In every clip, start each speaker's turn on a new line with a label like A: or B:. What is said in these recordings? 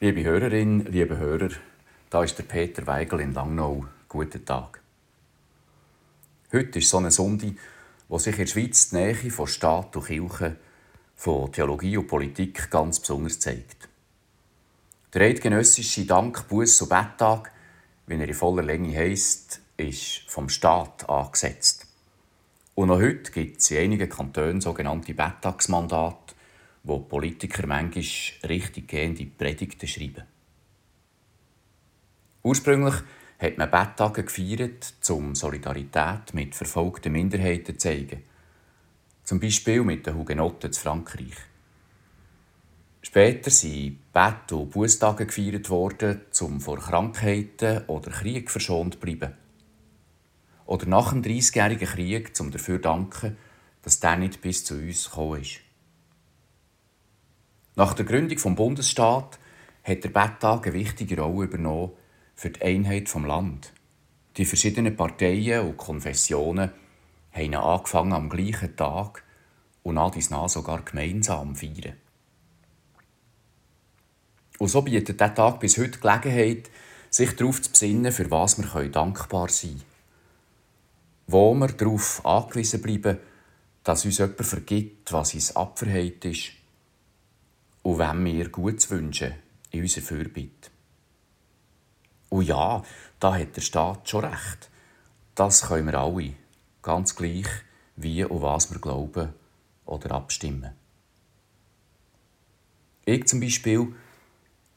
A: Liebe Hörerin, liebe Hörer, da ist der Peter Weigel in Langnau. Guten Tag. Heute ist so eine Sonde, wo sich in der Schweiz die Nähe von Staat und Kirche, von Theologie und Politik ganz besonders zeigt. Der eidgenössische Dank, Buß und Betttag, wie er in voller Länge heisst, ist vom Staat angesetzt. Und noch heute gibt es in einigen Kantonen sogenannte Betttagsmandate, wo Politiker manchmal richtiggehende Predigten schreiben. Ursprünglich hat man Betttage gefeiert, um Solidarität mit verfolgten Minderheiten zu zeigen. Zum Beispiel mit den Hugenotten zu Frankreich. Später sind Bett- und Bußtage gefeiert worden, um vor Krankheiten oder Krieg verschont zu bleiben. Oder nach dem Dreißigjährigen Krieg, um dafür zu danken, dass der nicht bis zu uns gekommen ist. Nach der Gründung des Bundesstaats hat der Betttag eine wichtige Rolle übernommen für die Einheit des Land. Die verschiedenen Parteien und Konfessionen haben angefangen am gleichen Tag und nach dies nach sogar gemeinsam feiern. Und so bietet dieser Tag bis heute Gelegenheit, sich darauf zu besinnen, für was wir dankbar sein können. Wo wir darauf angewiesen bleiben, dass uns jemand vergibt, was uns abverheilt ist und wenn wir Gutes wünschen in unserer Fürbitte. Und ja, da hat der Staat schon recht. Das können wir alle, ganz gleich, wie und was wir glauben oder abstimmen. Ich zum Beispiel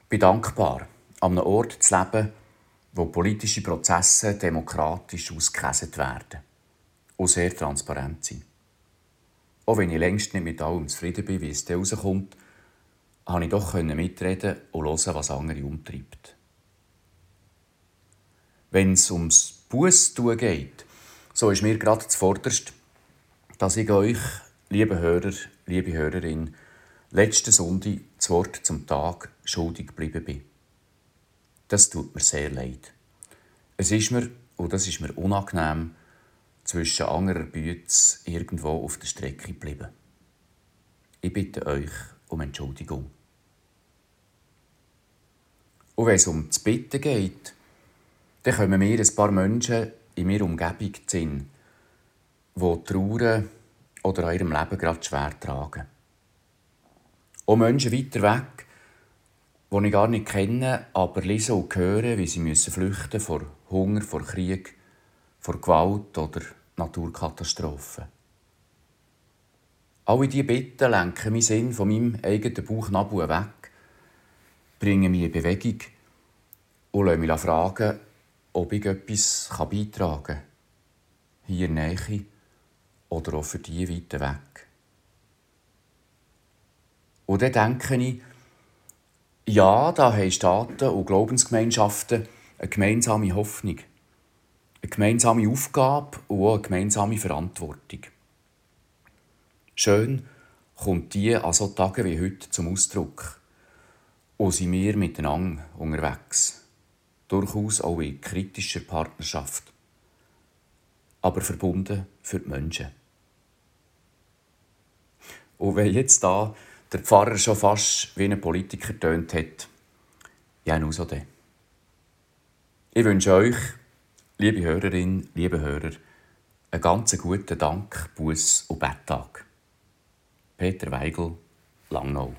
A: bin dankbar, an einem Ort zu leben, wo politische Prozesse demokratisch ausgekäset werden und sehr transparent sind. Auch wenn ich längst nicht mit allem zufrieden bin, wie es da rauskommt, konnte ich doch mitreden und hören, was andere umtreibt. Wenn es ums Bußtun geht, so ist mir gerade zuvorderst, dass ich euch, liebe Hörer, liebe Hörerin, letzte Sonntag das Wort zum Tag schuldig geblieben bin. Das tut mir sehr leid. Es ist mir, und das ist mir unangenehm, zwischen anderer Bütze irgendwo auf der Strecke geblieben. Ich bitte euch um Entschuldigung. Und wenn es um das Bitten geht, dann kommen mir ein paar Menschen in meiner Umgebung zu Sinn, die trauern oder an ihrem Leben gerade schwer tragen. Auch Menschen weiter weg, die ich gar nicht kenne, aber lesen und hören, wie sie müssen flüchten vor Hunger, vor Krieg, vor Gewalt oder Naturkatastrophen. Alle diese Bitten lenken meinen Sinn von meinem eigenen Bauchnabel weg, bringen mich in Bewegung und lassen mich fragen, ob ich etwas beitragen kann. Hier näher oder auch für die weiter weg. Und dann denke ich, ja, da haben Staaten und Glaubensgemeinschaften eine gemeinsame Hoffnung, eine gemeinsame Aufgabe und auch eine gemeinsame Verantwortung. Schön kommt die an so Tagen wie heute zum Ausdruck. Und sind wir miteinander unterwegs. Durchaus auch in kritischer Partnerschaft. Aber verbunden für die Menschen. Und wenn jetzt da der Pfarrer schon fast wie ein Politiker tönt hat, ja, nur so dann. Ich wünsche euch, liebe Hörerin, liebe Hörer, einen ganz guten Dank, Buß und Betttag. Peter Weigel, Langnau.